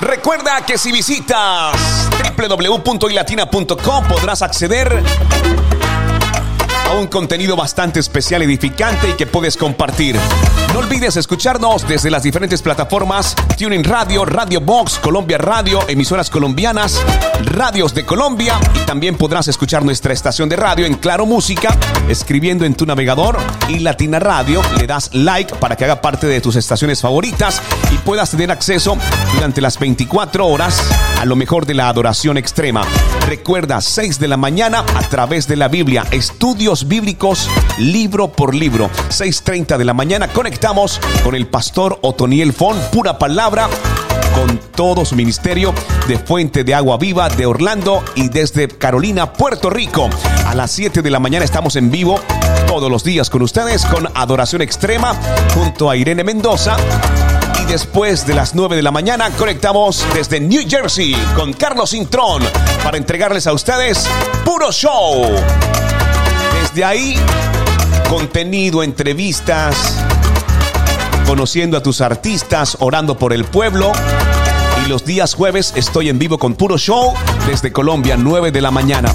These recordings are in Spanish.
Recuerda que si visitas www.ilatina.com podrás acceder a un contenido bastante especial, edificante y que puedes compartir. No olvides escucharnos desde las diferentes plataformas Tuning Radio, Radio Box, Colombia Radio, emisoras colombianas, radios de Colombia y también podrás escuchar nuestra estación de radio en Claro Música, escribiendo en tu navegador y Latina Radio, le das like para que haga parte de tus estaciones favoritas y puedas tener acceso durante las 24 horas a lo mejor de la adoración extrema. Recuerda, 6 de la mañana a través de la Biblia, estudios bíblicos libro por libro. 6.30 de la mañana conectamos con el pastor Otoniel Fon, pura palabra con todo su ministerio de Fuente de Agua Viva de Orlando y desde Carolina, Puerto Rico. A las 7 de la mañana estamos en vivo todos los días con ustedes con Adoración Extrema junto a Irene Mendoza. Y después de las 9 de la mañana conectamos desde New Jersey con Carlos Intrón para entregarles a ustedes puro show. Desde ahí, contenido, entrevistas, conociendo a tus artistas, orando por el pueblo. Y los días jueves estoy en vivo con Puro Show desde Colombia, 9 de la mañana.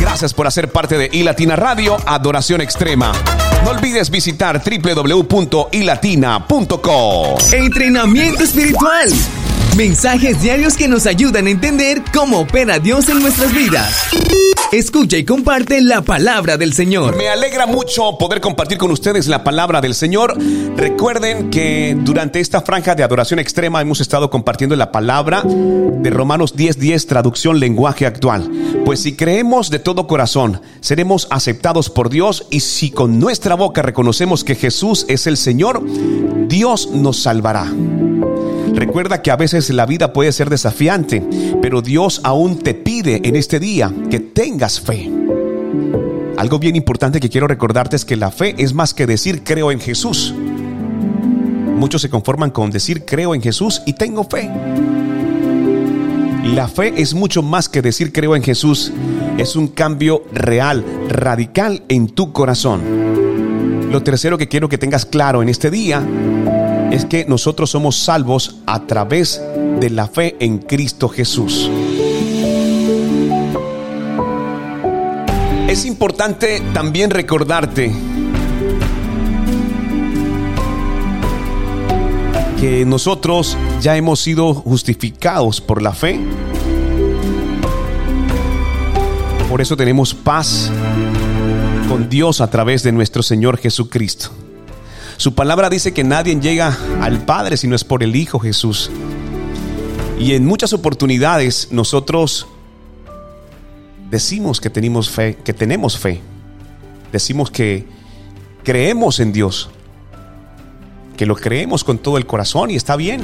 Gracias por hacer parte de iLatina Radio, Adoración Extrema. No olvides visitar www.ilatina.co. Entrenamiento espiritual. Mensajes diarios que nos ayudan a entender cómo opera Dios en nuestras vidas. Escucha y comparte la palabra del Señor. Me alegra mucho poder compartir con ustedes la palabra del Señor. Recuerden que durante esta franja de adoración extrema hemos estado compartiendo la palabra de Romanos 10:10, 10, traducción lenguaje actual. Pues si creemos de todo corazón, seremos aceptados por Dios y si con nuestra boca reconocemos que Jesús es el Señor, Dios nos salvará. Recuerda que a veces la vida puede ser desafiante, pero Dios aún te pide en este día que tengas fe. Algo bien importante que quiero recordarte es que la fe es más que decir creo en Jesús. Muchos se conforman con decir creo en Jesús y tengo fe. La fe es mucho más que decir creo en Jesús. Es un cambio real, radical en tu corazón. Lo tercero que quiero que tengas claro en este día es que nosotros somos salvos a través de la fe en Cristo Jesús. Es importante también recordarte que nosotros ya hemos sido justificados por la fe. Por eso tenemos paz con Dios a través de nuestro Señor Jesucristo. Su palabra dice que nadie llega al Padre si no es por el Hijo Jesús. Y en muchas oportunidades nosotros decimos que tenemos fe, que tenemos fe. Decimos que creemos en Dios. Que lo creemos con todo el corazón y está bien.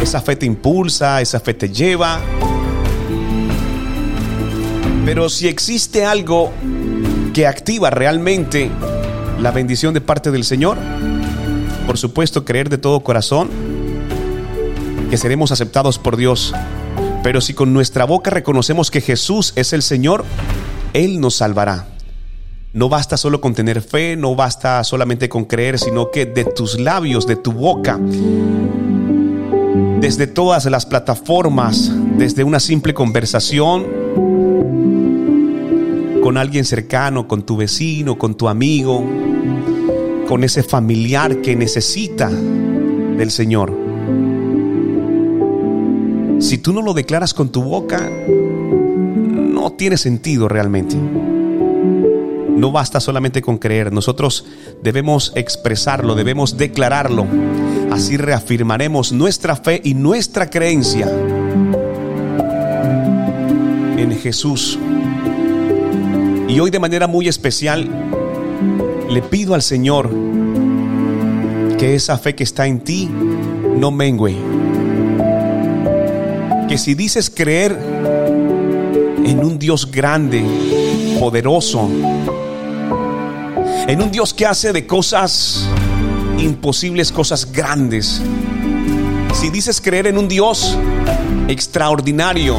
Esa fe te impulsa, esa fe te lleva. Pero si existe algo que activa realmente la bendición de parte del Señor. Por supuesto, creer de todo corazón que seremos aceptados por Dios. Pero si con nuestra boca reconocemos que Jesús es el Señor, Él nos salvará. No basta solo con tener fe, no basta solamente con creer, sino que de tus labios, de tu boca, desde todas las plataformas, desde una simple conversación con alguien cercano, con tu vecino, con tu amigo, con ese familiar que necesita del Señor. Si tú no lo declaras con tu boca, no tiene sentido realmente. No basta solamente con creer, nosotros debemos expresarlo, debemos declararlo. Así reafirmaremos nuestra fe y nuestra creencia en Jesús. Y hoy de manera muy especial le pido al Señor que esa fe que está en ti no mengue. Que si dices creer en un Dios grande, poderoso, en un Dios que hace de cosas imposibles cosas grandes, si dices creer en un Dios extraordinario,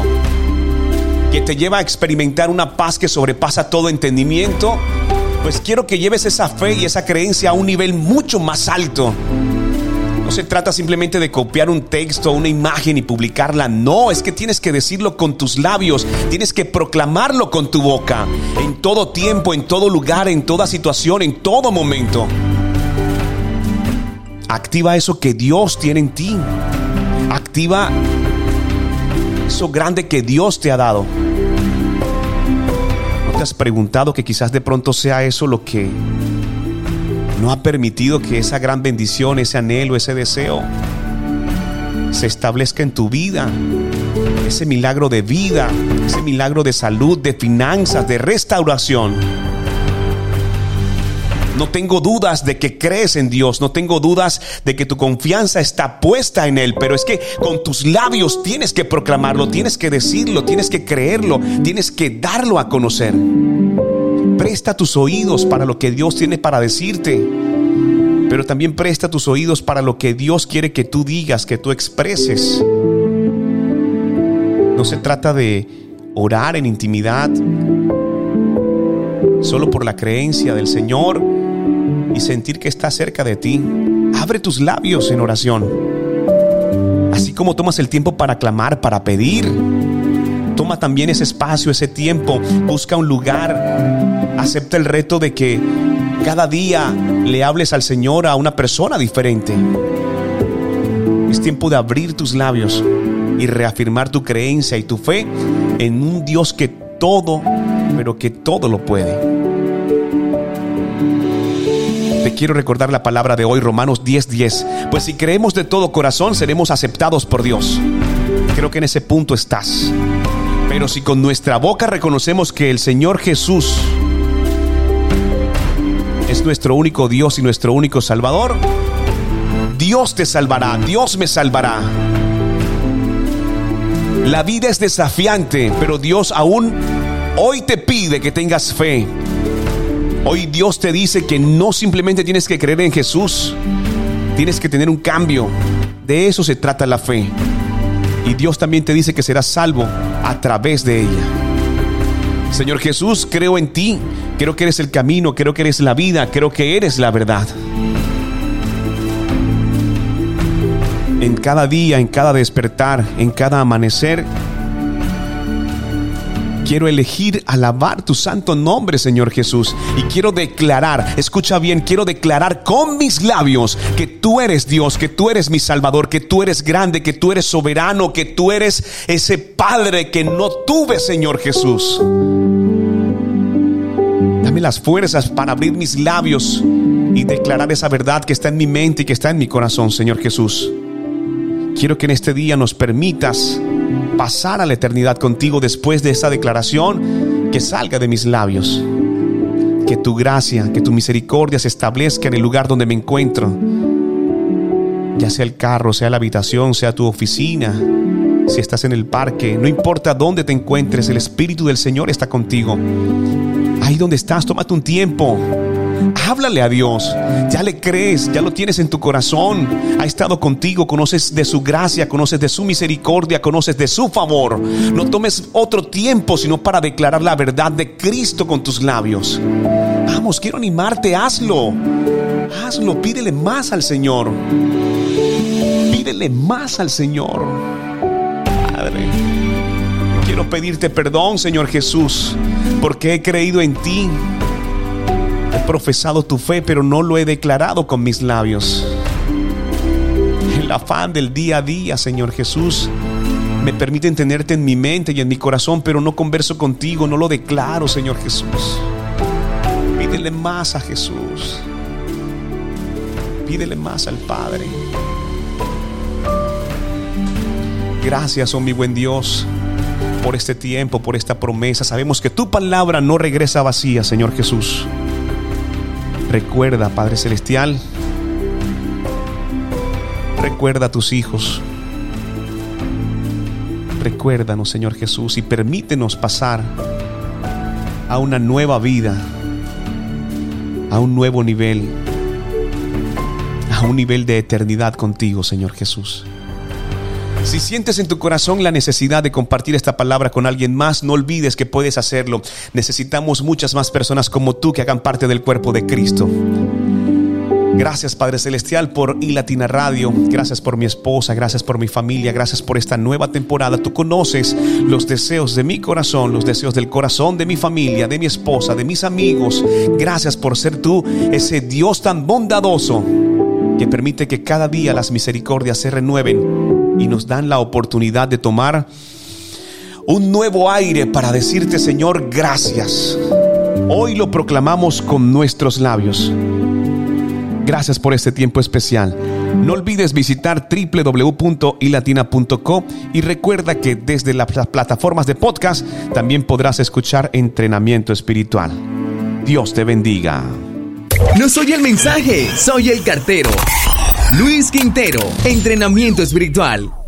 que te lleva a experimentar una paz que sobrepasa todo entendimiento, pues quiero que lleves esa fe y esa creencia a un nivel mucho más alto. No se trata simplemente de copiar un texto o una imagen y publicarla. No, es que tienes que decirlo con tus labios. Tienes que proclamarlo con tu boca. En todo tiempo, en todo lugar, en toda situación, en todo momento. Activa eso que Dios tiene en ti. Activa eso grande que Dios te ha dado. ¿No te has preguntado que quizás de pronto sea eso lo que no ha permitido que esa gran bendición, ese anhelo, ese deseo se establezca en tu vida. Ese milagro de vida, ese milagro de salud, de finanzas, de restauración. No tengo dudas de que crees en Dios, no tengo dudas de que tu confianza está puesta en Él, pero es que con tus labios tienes que proclamarlo, tienes que decirlo, tienes que creerlo, tienes que darlo a conocer. Presta tus oídos para lo que Dios tiene para decirte. Pero también presta tus oídos para lo que Dios quiere que tú digas, que tú expreses. No se trata de orar en intimidad solo por la creencia del Señor y sentir que está cerca de ti. Abre tus labios en oración. Así como tomas el tiempo para clamar, para pedir, toma también ese espacio, ese tiempo, busca un lugar Acepta el reto de que cada día le hables al Señor a una persona diferente. Es tiempo de abrir tus labios y reafirmar tu creencia y tu fe en un Dios que todo, pero que todo lo puede. Te quiero recordar la palabra de hoy, Romanos 10:10. Pues si creemos de todo corazón, seremos aceptados por Dios. Creo que en ese punto estás. Pero si con nuestra boca reconocemos que el Señor Jesús es nuestro único Dios y nuestro único Salvador, Dios te salvará, Dios me salvará. La vida es desafiante, pero Dios aún hoy te pide que tengas fe. Hoy Dios te dice que no simplemente tienes que creer en Jesús, tienes que tener un cambio. De eso se trata la fe. Y Dios también te dice que serás salvo a través de ella. Señor Jesús, creo en ti. Creo que eres el camino, creo que eres la vida, creo que eres la verdad. En cada día, en cada despertar, en cada amanecer, quiero elegir alabar tu santo nombre, Señor Jesús. Y quiero declarar, escucha bien, quiero declarar con mis labios que tú eres Dios, que tú eres mi Salvador, que tú eres grande, que tú eres soberano, que tú eres ese Padre que no tuve, Señor Jesús las fuerzas para abrir mis labios y declarar esa verdad que está en mi mente y que está en mi corazón, Señor Jesús. Quiero que en este día nos permitas pasar a la eternidad contigo después de esa declaración que salga de mis labios. Que tu gracia, que tu misericordia se establezca en el lugar donde me encuentro. Ya sea el carro, sea la habitación, sea tu oficina, si estás en el parque, no importa dónde te encuentres, el Espíritu del Señor está contigo. Ahí donde estás, tómate un tiempo. Háblale a Dios. Ya le crees, ya lo tienes en tu corazón. Ha estado contigo, conoces de su gracia, conoces de su misericordia, conoces de su favor. No tomes otro tiempo sino para declarar la verdad de Cristo con tus labios. Vamos, quiero animarte, hazlo. Hazlo, pídele más al Señor. Pídele más al Señor. Padre. Quiero pedirte perdón, Señor Jesús, porque he creído en ti. He profesado tu fe, pero no lo he declarado con mis labios. El afán del día a día, Señor Jesús, me permite tenerte en mi mente y en mi corazón, pero no converso contigo, no lo declaro, Señor Jesús. Pídele más a Jesús. Pídele más al Padre. Gracias, oh mi buen Dios por este tiempo, por esta promesa. Sabemos que tu palabra no regresa vacía, Señor Jesús. Recuerda, Padre Celestial, recuerda a tus hijos. Recuérdanos, Señor Jesús, y permítenos pasar a una nueva vida, a un nuevo nivel, a un nivel de eternidad contigo, Señor Jesús. Si sientes en tu corazón la necesidad de compartir esta palabra con alguien más, no olvides que puedes hacerlo. Necesitamos muchas más personas como tú que hagan parte del cuerpo de Cristo. Gracias Padre Celestial por iLatina Radio. Gracias por mi esposa, gracias por mi familia, gracias por esta nueva temporada. Tú conoces los deseos de mi corazón, los deseos del corazón de mi familia, de mi esposa, de mis amigos. Gracias por ser tú ese Dios tan bondadoso que permite que cada día las misericordias se renueven y nos dan la oportunidad de tomar un nuevo aire para decirte Señor gracias. Hoy lo proclamamos con nuestros labios. Gracias por este tiempo especial. No olvides visitar www.ilatina.co y recuerda que desde las plataformas de podcast también podrás escuchar entrenamiento espiritual. Dios te bendiga. No soy el mensaje, soy el cartero. Luis Quintero, entrenamiento espiritual.